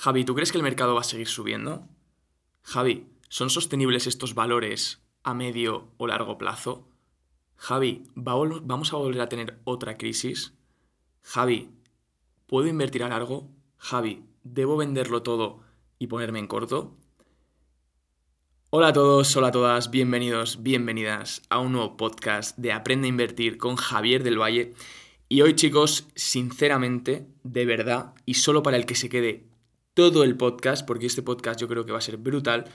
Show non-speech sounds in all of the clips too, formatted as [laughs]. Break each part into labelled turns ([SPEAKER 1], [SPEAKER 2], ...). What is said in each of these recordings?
[SPEAKER 1] Javi, ¿tú crees que el mercado va a seguir subiendo? Javi, ¿son sostenibles estos valores a medio o largo plazo? Javi, ¿vamos a volver a tener otra crisis? Javi, ¿puedo invertir a largo? Javi, ¿debo venderlo todo y ponerme en corto? Hola a todos, hola a todas, bienvenidos, bienvenidas a un nuevo podcast de Aprende a Invertir con Javier del Valle. Y hoy chicos, sinceramente, de verdad, y solo para el que se quede todo el podcast, porque este podcast yo creo que va a ser brutal.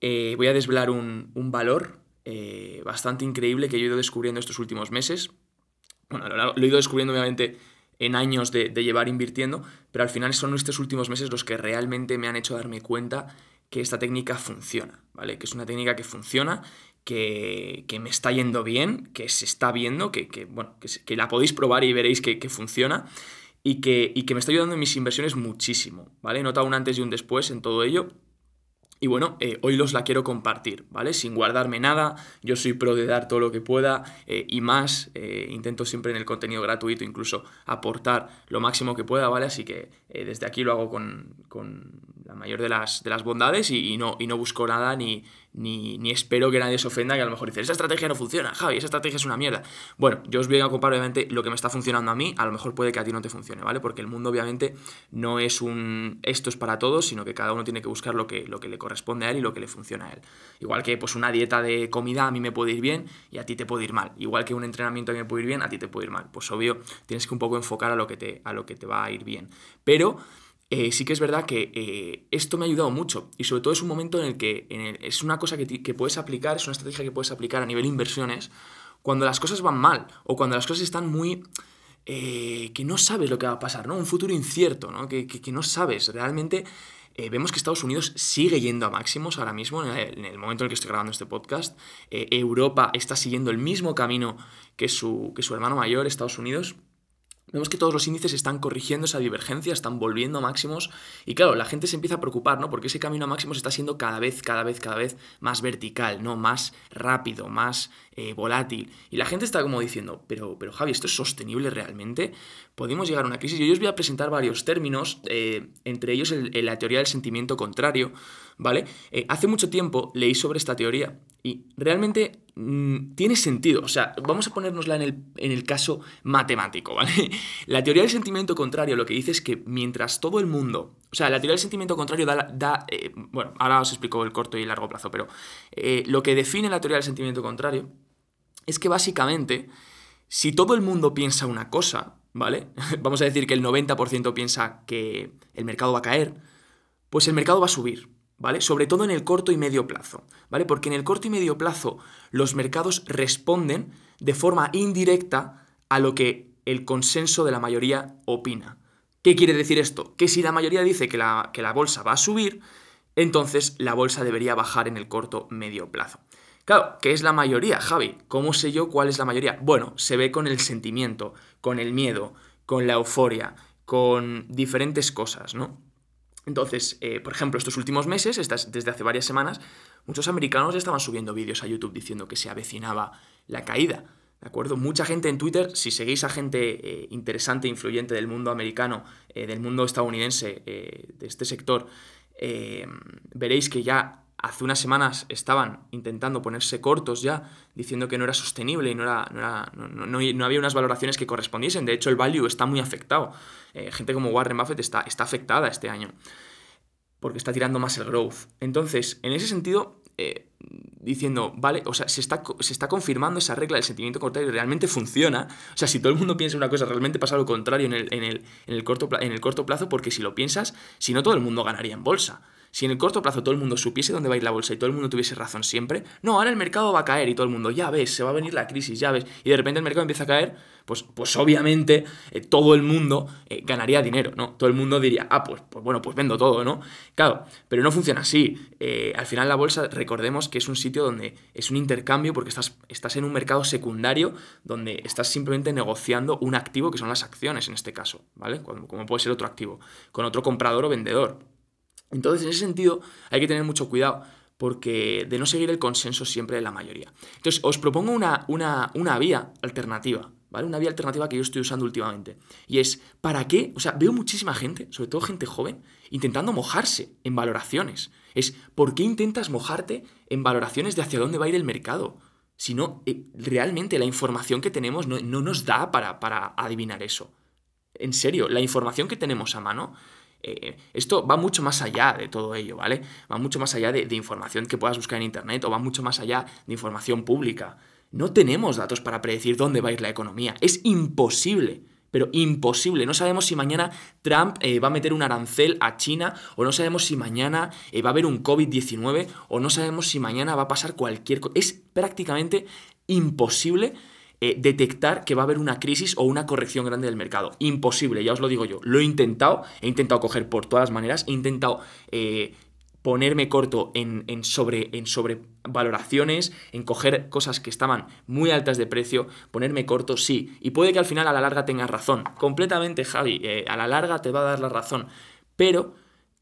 [SPEAKER 1] Eh, voy a desvelar un, valor eh, bastante increíble que yo he ido descubriendo estos últimos meses. Bueno, lo, he ido descubriendo obviamente en años de, llevar invirtiendo, pero al final son estos últimos meses los que realmente me han hecho darme cuenta que esta técnica funciona, ¿vale? Que es una técnica que funciona, que, me está yendo bien, que se está viendo, que, bueno, que, la podéis probar y veréis que, funciona y que, y que me está ayudando en mis inversiones muchísimo, ¿vale? He notado un antes y un después en todo ello. Y bueno, eh, hoy los la quiero compartir, ¿vale? Sin guardarme nada, yo soy pro de dar todo lo que pueda eh, y más, eh, intento siempre en el contenido gratuito incluso aportar lo máximo que pueda, ¿vale? Así que desde aquí lo hago con, la mayor de las, de las bondades y, no, y no busco nada ni, ni, espero que nadie se ofenda que a lo mejor dice, esa estrategia no funciona, Javi, esa estrategia es una mierda. Bueno, yo os voy a ocupar obviamente lo que me está funcionando a mí, a lo mejor puede que a ti no te funcione, ¿vale? Porque el mundo obviamente no es un esto es para todos, sino que cada uno tiene que buscar lo que, lo que le corresponde a él y lo que le funciona a él. Igual que pues una dieta de comida a mí me puede ir bien y a ti te puede ir mal. Igual que un entrenamiento a mí me puede ir bien, a ti te puede ir mal. Pues obvio, tienes que un poco enfocar a lo que te, a lo que te va a ir bien. Pero eh, sí que es verdad que eh, esto me ha ayudado mucho y sobre todo es un momento en el que es una cosa que, puedes aplicar, es una estrategia que puedes aplicar a nivel inversiones cuando las cosas van mal o cuando las cosas están muy... Eh, que no sabes lo que va a pasar, ¿no? Un futuro incierto, ¿no? Que, no sabes. Realmente vemos que Estados Unidos sigue yendo a máximos ahora mismo, en el, momento en el que estoy grabando este podcast. Europa está siguiendo el mismo camino que su, que su hermano mayor, Estados Unidos. Vemos que todos los índices están corrigiendo esa divergencia, están volviendo a máximos y claro, la gente se empieza a preocupar, ¿no? Porque ese camino a máximos está siendo cada vez, cada vez, cada vez más vertical, ¿no? Más rápido, más eh, volátil. Y la gente está como diciendo, pero, pero Javi, ¿esto es sostenible realmente? ¿Podemos llegar a una crisis? Yo os voy a presentar varios términos, eh, entre ellos la teoría del sentimiento contrario, ¿vale? Eh, hace mucho tiempo leí sobre esta teoría y realmente mm, tiene sentido. O sea, vamos a ponérnosla en el, en el caso matemático, ¿vale? [laughs] La teoría del sentimiento contrario lo que dice es que mientras todo el mundo... O sea, la teoría del sentimiento contrario da... Bueno, ahora os explico el corto y el largo plazo, pero lo que define la teoría del sentimiento contrario es que básicamente, si todo el mundo piensa una cosa, ¿vale? [laughs] Vamos a decir que el 90% piensa que el mercado va a caer, pues el mercado va a subir. ¿vale? Sobre todo en el corto y medio plazo, ¿vale? Porque en el corto y medio plazo los mercados responden de forma indirecta a lo que el consenso de la mayoría opina. ¿Qué quiere decir esto? Que si la mayoría dice que la, que la bolsa va a subir, entonces la bolsa debería bajar en el corto medio plazo. Claro, ¿qué es la mayoría, Javi? ¿Cómo sé yo cuál es la mayoría? Bueno, se ve con el sentimiento, con el miedo, con la euforia, con diferentes cosas, ¿no? Entonces, eh, por ejemplo, estos últimos meses, desde hace varias semanas, muchos americanos estaban subiendo vídeos a YouTube diciendo que se avecinaba la caída. ¿De acuerdo? Mucha gente en Twitter, si seguís a gente eh, interesante, influyente del mundo americano, eh, del mundo estadounidense, de este sector, veréis que ya hace unas semanas estaban intentando ponerse cortos ya, diciendo que no era sostenible y no, era, no, había unas valoraciones que correspondiesen. De hecho, el value está muy afectado. Eh, gente como Warren Buffett está, está afectada este año porque está tirando más el growth. Entonces, en ese sentido, eh, diciendo, vale, o sea, se está, se está confirmando esa regla del sentimiento contrario, realmente funciona. O sea, si todo el mundo piensa una cosa, realmente pasa lo contrario en el, en el, en el, corto, en el corto plazo, porque si lo piensas, si no todo el mundo ganaría en bolsa. Si en el corto plazo todo el mundo supiese dónde va a ir la bolsa y todo el mundo tuviese razón siempre, no, ahora el mercado va a caer y todo el mundo, ya ves, se va a venir la crisis, ya ves, y de repente el mercado empieza a caer, pues, pues obviamente eh, todo el mundo eh, ganaría dinero, ¿no? Todo el mundo diría, ah, pues, pues bueno, pues vendo todo, ¿no? Claro, pero no funciona así. Eh, al final la bolsa, recordemos que es un sitio donde es un intercambio porque estás, estás en un mercado secundario donde estás simplemente negociando un activo que son las acciones en este caso, ¿vale? como puede ser otro activo, con otro comprador o vendedor. Entonces, en ese sentido, hay que tener mucho cuidado porque de no seguir el consenso siempre de la mayoría. Entonces, os propongo una, una, vía alternativa, ¿vale? Una vía alternativa que yo estoy usando últimamente. Y es, ¿para qué? O sea, veo muchísima gente, sobre todo gente joven, intentando mojarse en valoraciones. Es, ¿por qué intentas mojarte en valoraciones de hacia dónde va a ir el mercado? Si no, eh, realmente la información que tenemos no, nos da para, para adivinar eso. En serio, la información que tenemos a mano eh, esto va mucho más allá de todo ello, ¿vale? Va mucho más allá de, información que puedas buscar en Internet o va mucho más allá de información pública. No tenemos datos para predecir dónde va a ir la economía. Es imposible pero imposible. No sabemos si mañana Trump eh, va a meter un arancel a China, o no sabemos si mañana eh, va a haber un COVID-19, o no sabemos si mañana va a pasar cualquier cosa. Es prácticamente imposible eh, detectar que va a haber una crisis o una corrección grande del mercado. Imposible, ya os lo digo yo. Lo he intentado, he intentado coger por todas las maneras, he intentado eh, ponerme corto en, sobre, en sobrevaloraciones, en coger cosas que estaban muy altas de precio, ponerme corto, sí. Y puede que al final a la larga tengas razón. Completamente, Javi, eh, a la larga te va a dar la razón. Pero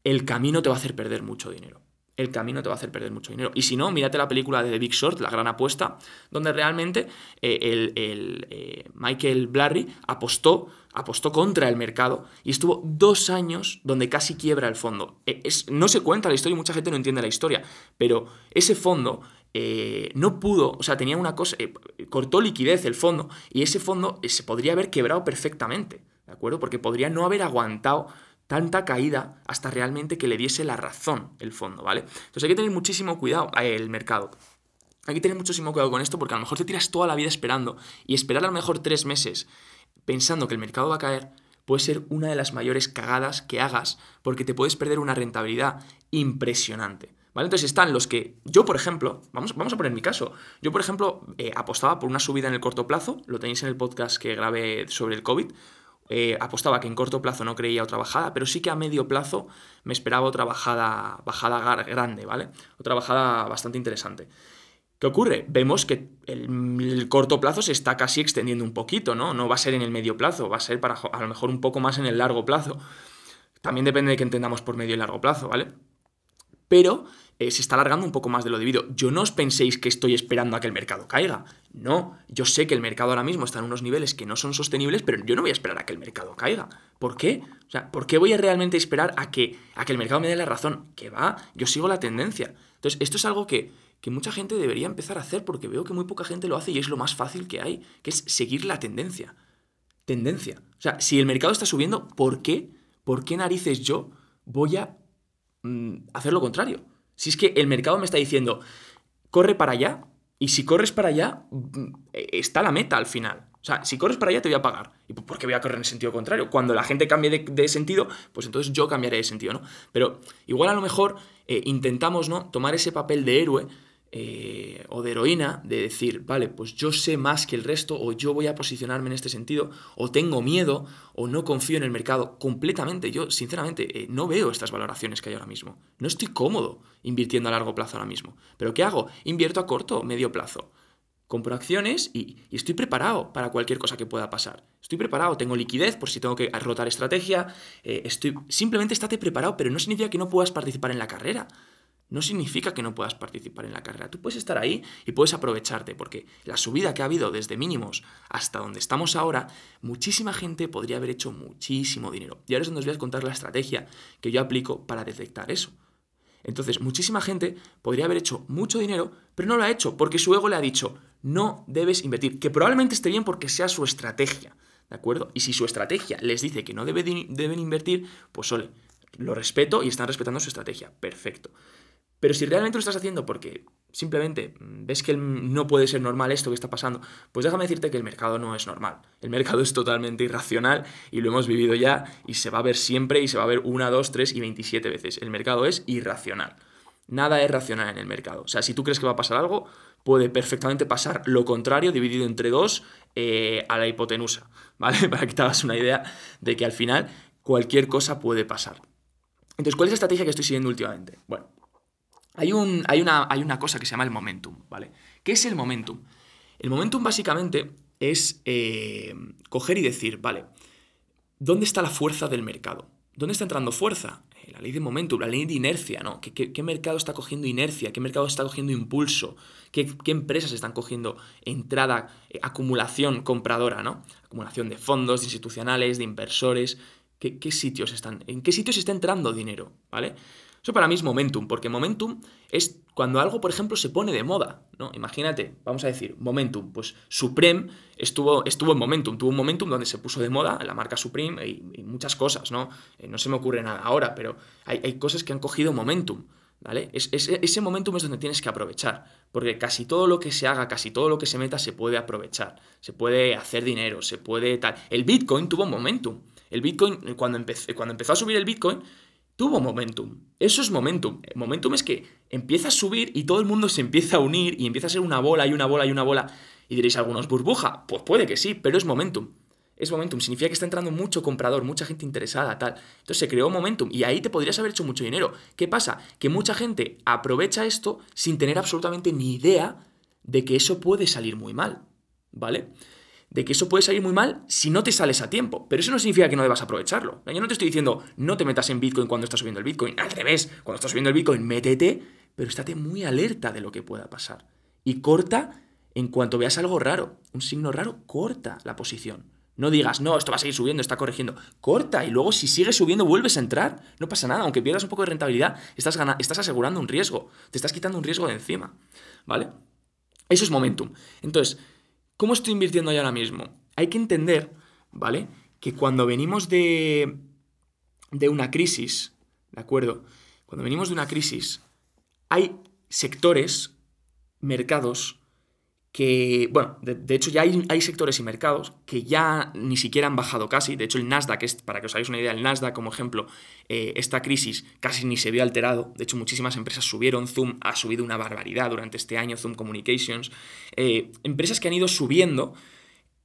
[SPEAKER 1] el camino te va a hacer perder mucho dinero el camino te va a hacer perder mucho dinero. Y si no, mírate la película de The Big Short, La Gran Apuesta, donde realmente eh, el, eh, Michael Blarry apostó, apostó contra el mercado y estuvo dos años donde casi quiebra el fondo. Eh, es, no se cuenta la historia y mucha gente no entiende la historia, pero ese fondo no pudo, o sea, tenía una cosa, cortó liquidez el fondo y ese fondo se podría haber quebrado perfectamente, ¿de acuerdo? Porque podría no haber aguantado tanta caída hasta realmente que le diese la razón el fondo, ¿vale? Entonces hay que tener muchísimo cuidado, eh, el mercado. Hay que tener muchísimo cuidado con esto porque a lo mejor te tiras toda la vida esperando y esperar a lo mejor tres meses pensando que el mercado va a caer puede ser una de las mayores cagadas que hagas porque te puedes perder una rentabilidad impresionante. ¿Vale? Entonces están los que, yo por ejemplo, vamos, vamos a poner mi caso, yo por ejemplo eh, apostaba por una subida en el corto plazo, lo tenéis en el podcast que grabé sobre el COVID, eh, apostaba que en corto plazo no creía otra bajada, pero sí que a medio plazo me esperaba otra bajada, bajada grande, ¿vale? Otra bajada bastante interesante. ¿Qué ocurre? Vemos que el, corto plazo se está casi extendiendo un poquito, ¿no? No va a ser en el medio plazo, va a ser para a lo mejor un poco más en el largo plazo. También depende de qué entendamos por medio y largo plazo, ¿vale? Pero eh, se está alargando un poco más de lo debido. Yo no os penséis que estoy esperando a que el mercado caiga. No, yo sé que el mercado ahora mismo está en unos niveles que no son sostenibles, pero yo no voy a esperar a que el mercado caiga. ¿Por qué? O sea, ¿por qué voy a realmente esperar a que, a que el mercado me dé la razón? Que va, yo sigo la tendencia. Entonces, esto es algo que, que mucha gente debería empezar a hacer porque veo que muy poca gente lo hace y es lo más fácil que hay, que es seguir la tendencia. Tendencia. O sea, si el mercado está subiendo, ¿por qué? ¿Por qué narices yo voy a mm, hacer lo contrario? Si es que el mercado me está diciendo, corre para allá, y si corres para allá, mm, está la meta al final. O sea, si corres para allá te voy a pagar. ¿Y por qué voy a correr en sentido contrario? Cuando la gente cambie de, sentido, pues entonces yo cambiaré de sentido, ¿no? Pero igual a lo mejor eh, intentamos, ¿no? Tomar ese papel de héroe eh, o de heroína, de decir, vale, pues yo sé más que el resto, o yo voy a posicionarme en este sentido, o tengo miedo, o no confío en el mercado completamente. Yo, sinceramente, eh, no veo estas valoraciones que hay ahora mismo. No estoy cómodo invirtiendo a largo plazo ahora mismo. ¿Pero qué hago? Invierto a corto o medio plazo. Compro acciones y, estoy preparado para cualquier cosa que pueda pasar. Estoy preparado, tengo liquidez por si tengo que rotar estrategia. Eh, estoy, simplemente estate preparado, pero no significa que no puedas participar en la carrera no significa que no puedas participar en la carrera. Tú puedes estar ahí y puedes aprovecharte, porque la subida que ha habido desde mínimos hasta donde estamos ahora, muchísima gente podría haber hecho muchísimo dinero. Y ahora es donde os voy a contar la estrategia que yo aplico para detectar eso. Entonces, muchísima gente podría haber hecho mucho dinero, pero no lo ha hecho, porque su ego le ha dicho, no debes invertir, que probablemente esté bien porque sea su estrategia, ¿de acuerdo? Y si su estrategia les dice que no deben invertir, pues ole, lo respeto y están respetando su estrategia, perfecto. Pero si realmente lo estás haciendo porque simplemente ves que no puede ser normal esto que está pasando, pues déjame decirte que el mercado no es normal. El mercado [laughs] es totalmente irracional y lo hemos vivido ya y se va a ver siempre y se va a ver una, dos, tres y 27 veces. El mercado es irracional. Nada es racional en el mercado. O sea, si tú crees que va a pasar algo, puede perfectamente pasar lo contrario dividido entre dos eh, a la hipotenusa, [laughs] ¿vale? Para que te hagas una idea de que al final cualquier cosa puede pasar. Entonces, ¿cuál es la estrategia que estoy siguiendo últimamente? Bueno, hay, hay, una, hay una cosa que se llama el momentum, ¿vale? ¿Qué es el momentum? El momentum básicamente es eh, coger y decir, vale, ¿dónde está la fuerza del mercado? ¿Dónde está entrando fuerza? Eh, la ley de momentum, la ley de inercia, ¿no? ¿Qué, mercado está cogiendo inercia? ¿Qué mercado está cogiendo impulso? ¿Qué, empresas están cogiendo entrada, eh, acumulación compradora, ¿no? Acumulación de fondos, de institucionales, de inversores. ¿Qué, ¿Qué, sitios están? ¿En qué sitios está entrando dinero? ¿Vale? Eso para mí es momentum, porque momentum es cuando algo, por ejemplo, se pone de moda, ¿no? Imagínate, vamos a decir, momentum, pues Supreme estuvo, estuvo en momentum, tuvo un momentum donde se puso de moda la marca Supreme y, muchas cosas, ¿no? Eh, no se me ocurre nada ahora, pero hay, cosas que han cogido momentum, ¿vale? ese momentum es donde tienes que aprovechar, porque casi todo lo que se haga, casi todo lo que se meta se puede aprovechar, se puede hacer dinero, se puede tal. El Bitcoin tuvo momentum. El Bitcoin, cuando, cuando empezó a subir el Bitcoin, tuvo momentum. Eso es momentum. Momentum es que empieza a subir y todo el mundo se empieza a unir y empieza a ser una bola y una bola y una bola. Y diréis algunos, burbuja. Pues puede que sí, pero es momentum. Es momentum. Significa que está entrando mucho comprador, mucha gente interesada, tal. Entonces se creó momentum y ahí te podrías haber hecho mucho dinero. ¿Qué pasa? Que mucha gente aprovecha esto sin tener absolutamente ni idea de que eso puede salir muy mal. ¿Vale? De que eso puede salir muy mal si no te sales a tiempo. Pero eso no significa que no debas aprovecharlo. Yo no te estoy diciendo no te metas en Bitcoin cuando está subiendo el Bitcoin. Al revés, cuando está subiendo el Bitcoin, métete, pero estate muy alerta de lo que pueda pasar. Y corta en cuanto veas algo raro, un signo raro, corta la posición. No digas, no, esto va a seguir subiendo, está corrigiendo. Corta y luego si sigue subiendo vuelves a entrar. No pasa nada, aunque pierdas un poco de rentabilidad, estás, estás asegurando un riesgo. Te estás quitando un riesgo de encima. ¿Vale? Eso es momentum. Entonces, ¿Cómo estoy invirtiendo ahora mismo? Hay que entender, ¿vale? Que cuando venimos de, de una crisis, ¿de acuerdo? Cuando venimos de una crisis, hay sectores, mercados, que, bueno, de, hecho ya hay, sectores y mercados que ya ni siquiera han bajado casi, de hecho el Nasdaq, es, para que os hagáis una idea, el Nasdaq como ejemplo, eh, esta crisis casi ni se vio alterado, de hecho muchísimas empresas subieron, Zoom ha subido una barbaridad durante este año, Zoom Communications, eh, empresas que han ido subiendo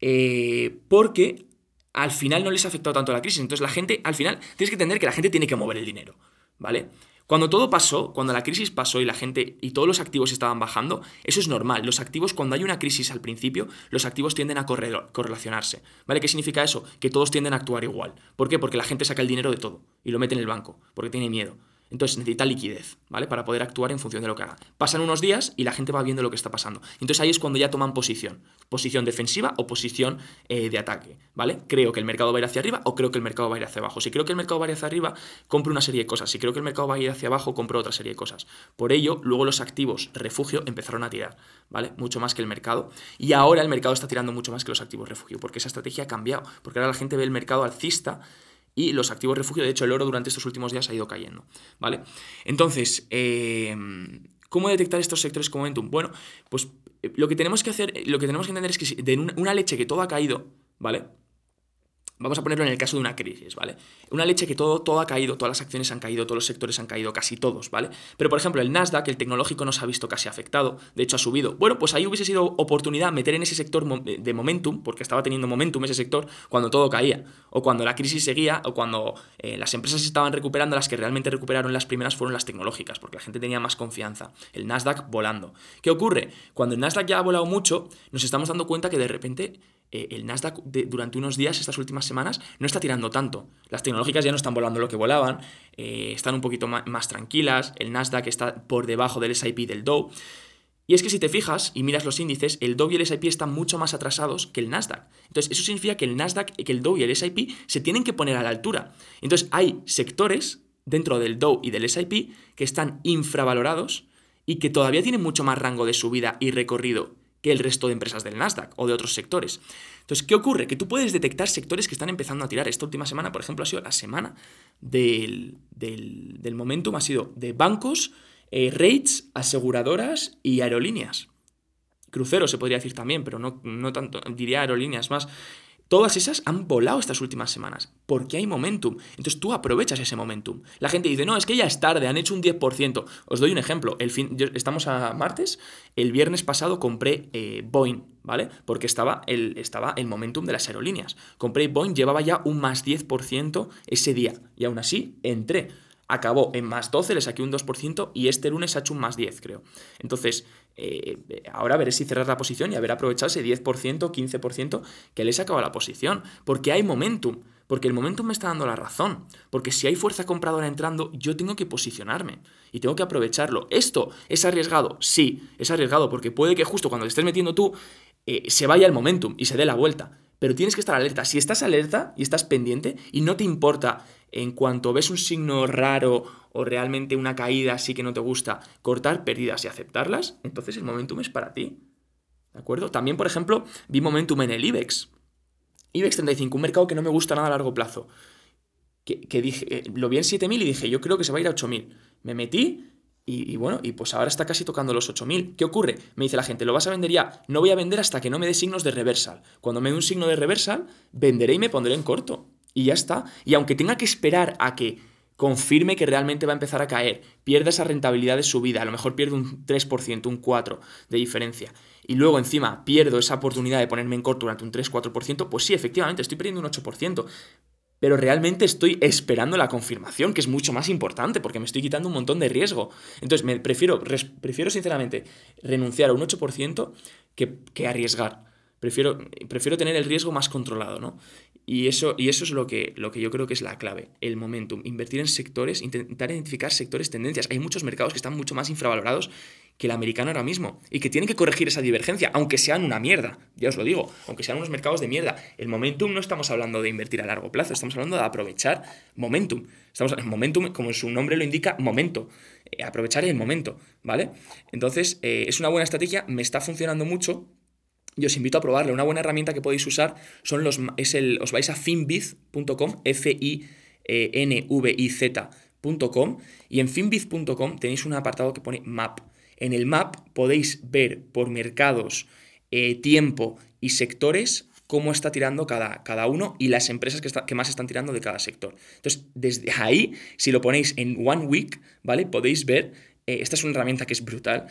[SPEAKER 1] eh, porque al final no les ha afectado tanto la crisis, entonces la gente, al final, tienes que entender que la gente tiene que mover el dinero, ¿vale? Cuando todo pasó, cuando la crisis pasó y la gente y todos los activos estaban bajando, eso es normal. Los activos, cuando hay una crisis al principio, los activos tienden a correlacionarse. ¿Vale? ¿Qué significa eso? Que todos tienden a actuar igual. ¿Por qué? Porque la gente saca el dinero de todo y lo mete en el banco, porque tiene miedo. Entonces necesita liquidez, ¿vale? Para poder actuar en función de lo que haga. Pasan unos días y la gente va viendo lo que está pasando. Entonces ahí es cuando ya toman posición. Posición defensiva o posición eh, de ataque, ¿vale? Creo que el mercado va a ir hacia arriba o creo que el mercado va a ir hacia abajo. Si creo que el mercado va a ir hacia arriba, compro una serie de cosas. Si creo que el mercado va a ir hacia abajo, compro otra serie de cosas. Por ello, luego los activos refugio empezaron a tirar, ¿vale? Mucho más que el mercado. Y ahora el mercado está tirando mucho más que los activos refugio, porque esa estrategia ha cambiado. Porque ahora la gente ve el mercado alcista y los activos refugio, de hecho el oro durante estos últimos días ha ido cayendo, ¿vale? Entonces, eh, ¿cómo detectar estos sectores como momentum? Bueno, pues eh, lo que tenemos que hacer, lo que tenemos que entender es que de una leche que todo ha caído, ¿vale? Vamos a ponerlo en el caso de una crisis, ¿vale? Una leche que todo, todo ha caído, todas las acciones han caído, todos los sectores han caído, casi todos, ¿vale? Pero por ejemplo, el Nasdaq, el tecnológico, no se ha visto casi afectado, de hecho ha subido. Bueno, pues ahí hubiese sido oportunidad meter en ese sector de momentum, porque estaba teniendo momentum ese sector cuando todo caía, o cuando la crisis seguía, o cuando eh, las empresas estaban recuperando, las que realmente recuperaron las primeras fueron las tecnológicas, porque la gente tenía más confianza. El Nasdaq volando. ¿Qué ocurre? Cuando el Nasdaq ya ha volado mucho, nos estamos dando cuenta que de repente eh, el Nasdaq durante unos días, estas últimas semanas, no está tirando tanto. Las tecnológicas ya no están volando lo que volaban, eh, están un poquito más, tranquilas, el Nasdaq está por debajo del SIP del Dow. Y es que si te fijas y miras los índices, el Dow y el SIP están mucho más atrasados que el Nasdaq. Entonces, eso significa que el Nasdaq, que el Dow y el SIP se tienen que poner a la altura. Entonces, hay sectores dentro del Dow y del SIP que están infravalorados y que todavía tienen mucho más rango de subida y recorrido que el resto de empresas del Nasdaq o de otros sectores. Entonces, ¿qué ocurre? Que tú puedes detectar sectores que están empezando a tirar. Esta última semana, por ejemplo, ha sido la semana del, del, momentum, ha sido de bancos, eh, rates, aseguradoras y aerolíneas. Cruceros se podría decir también, pero no, no tanto, diría aerolíneas más. Todas esas han volado estas últimas semanas, porque hay momentum. Entonces tú aprovechas ese momentum. La gente dice, no, es que ya es tarde, han hecho un 10%. Os doy un ejemplo. El fin, estamos a martes, el viernes pasado compré eh, Boeing, ¿vale? Porque estaba el, estaba el momentum de las aerolíneas. Compré Boeing, llevaba ya un más 10% ese día. Y aún así, entré acabó en más 12, le saqué un 2% y este lunes ha hecho un más 10, creo. Entonces, eh, ahora veré si cerrar la posición y haber aprovechado ese 10%, 15% que le he sacado la posición, porque hay momentum. Porque el momentum me está dando la razón. Porque si hay fuerza compradora entrando, yo tengo que posicionarme y tengo que aprovecharlo. ¿Esto es arriesgado? Sí, es arriesgado porque puede que justo cuando te estés metiendo tú eh, se vaya el momentum y se dé la vuelta. Pero tienes que estar alerta. Si estás alerta y estás pendiente y no te importa en cuanto ves un signo raro o realmente una caída así que no te gusta, cortar pérdidas y aceptarlas, entonces el momentum es para ti. ¿De acuerdo? También, por ejemplo, vi momentum en el IBEX. IBEX 35, un mercado que no me gusta nada a largo plazo. Que, dije, eh, lo vi en 7.000 y dije, yo creo que se va a ir a 8.000. Me metí y, bueno, y pues ahora está casi tocando los 8.000. ¿Qué ocurre? Me dice la gente, ¿lo vas a vender ya? No voy a vender hasta que no me dé signos de reversal. Cuando me dé un signo de reversal, venderé y me pondré en corto. Y ya está. Y aunque tenga que esperar a que confirme que realmente va a empezar a caer, pierda esa rentabilidad de subida, a lo mejor pierdo un 3%, un 4% de diferencia, y luego encima pierdo esa oportunidad de ponerme en corto durante un 3-4%, pues sí, efectivamente, estoy perdiendo un 8%. Pero realmente estoy esperando la confirmación, que es mucho más importante, porque me estoy quitando un montón de riesgo. Entonces, me prefiero, prefiero sinceramente renunciar a un 8% que, que arriesgar. Prefiero, prefiero tener el riesgo más controlado, ¿no? Y eso, y eso es lo que, lo que yo creo que es la clave, el momentum. Invertir en sectores, intentar identificar sectores, tendencias. Hay muchos mercados que están mucho más infravalorados que el americano ahora mismo y que tienen que corregir esa divergencia, aunque sean una mierda, ya os lo digo, aunque sean unos mercados de mierda. El momentum no estamos hablando de invertir a largo plazo, estamos hablando de aprovechar momentum. Estamos en momentum, como su nombre lo indica, momento. Eh, aprovechar el momento, ¿vale? Entonces, eh, es una buena estrategia, me está funcionando mucho y os invito a probarla. Una buena herramienta que podéis usar son los, es el, os vais a finbiz.com, F-I-N-V-I-Z.com, y en finbiz.com tenéis un apartado que pone Map. En el Map podéis ver por mercados, eh, tiempo y sectores cómo está tirando cada, cada uno y las empresas que, que, más están tirando de cada sector. Entonces, desde ahí, si lo ponéis en One Week, ¿vale? Podéis ver, eh, esta es una herramienta que es brutal,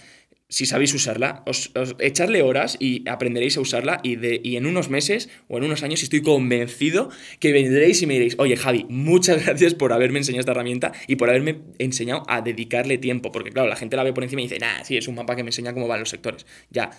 [SPEAKER 1] si sabéis usarla, os, echarle horas y aprenderéis a usarla y, de, y en unos meses o en unos años estoy convencido que vendréis y me diréis, oye Javi, muchas [laughs] gracias por haberme enseñado esta herramienta y por haberme enseñado a dedicarle tiempo, porque claro, la gente la ve por encima y dice, nah, sí, es un mapa que me enseña cómo van los sectores. Ya,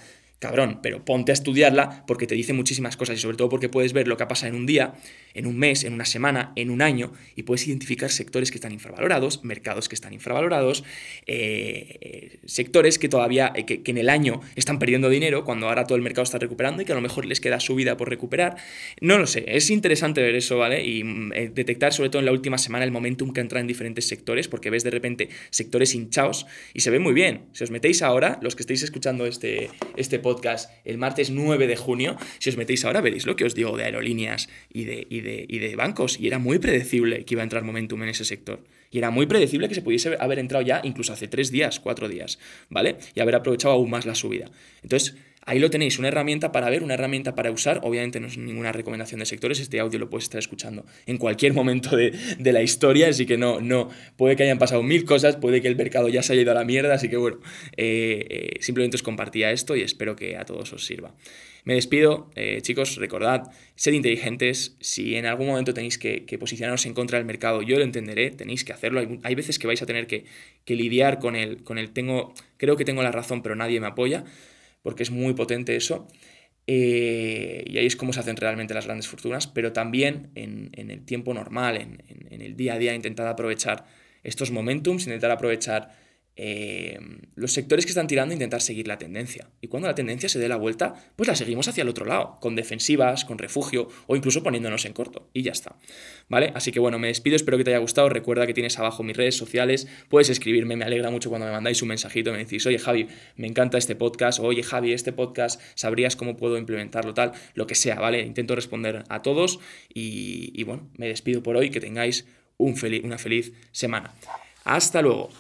[SPEAKER 1] cabrón, pero ponte a estudiarla porque te dice muchísimas cosas y sobre todo porque puedes ver lo que ha pasado en un día, en un mes, en una semana, en un año y puedes identificar sectores que están infravalorados, mercados que están infravalorados, eh, sectores que todavía, eh, que, en el año están perdiendo dinero cuando ahora todo el mercado está recuperando y que a lo mejor les queda subida por recuperar. No lo sé, es interesante ver eso, ¿vale? Y mm, eh, detectar sobre todo en la última semana el momentum que entra en diferentes sectores porque ves de repente sectores hinchados y se ve muy bien. Si os metéis ahora, los que estáis escuchando este, este podcast, el martes 9 de junio. Si os metéis ahora, veréis lo que os digo de aerolíneas y de, y de, bancos. Y era muy predecible que iba a entrar momentum en ese sector. Y era muy predecible que se pudiese haber entrado ya incluso hace tres días, cuatro días, ¿vale? Y haber aprovechado aún más la subida. Entonces, Ahí lo tenéis, una herramienta para ver, una herramienta para usar. Obviamente no es ninguna recomendación de sectores, este audio lo puedes estar escuchando en cualquier [laughs] momento de, la historia, así que no, no, puede que hayan pasado mil cosas, puede que el mercado ya se haya ido a la mierda, así que bueno, eh, eh, simplemente os compartía esto y espero que a todos os sirva. Me despido, eh, chicos, recordad, sed inteligentes, si en algún momento tenéis que, posicionaros en contra del mercado, yo lo entenderé, tenéis que hacerlo, hay, veces que vais a tener que, lidiar con el, con el tengo, creo que tengo la razón, pero nadie me apoya porque es muy potente eso. Eh, y ahí es como se hacen realmente las grandes fortunas, pero también en, el tiempo normal, en, en, el día a día, intentar aprovechar estos momentums, intentar aprovechar eh, los sectores que están tirando intentar seguir la tendencia. Y cuando la tendencia se dé la vuelta, pues la seguimos hacia el otro lado, con defensivas, con refugio o incluso poniéndonos en corto. Y ya está. ¿Vale? Así que bueno, me despido, espero que te haya gustado. Recuerda que tienes abajo mis redes sociales, puedes escribirme, me alegra mucho cuando me mandáis un mensajito, me decís, oye Javi, me encanta este podcast, oye Javi, este podcast, sabrías cómo puedo implementarlo, tal, lo que sea, ¿vale? Intento responder a todos y, bueno, me despido por hoy, que tengáis un una feliz semana. Hasta luego.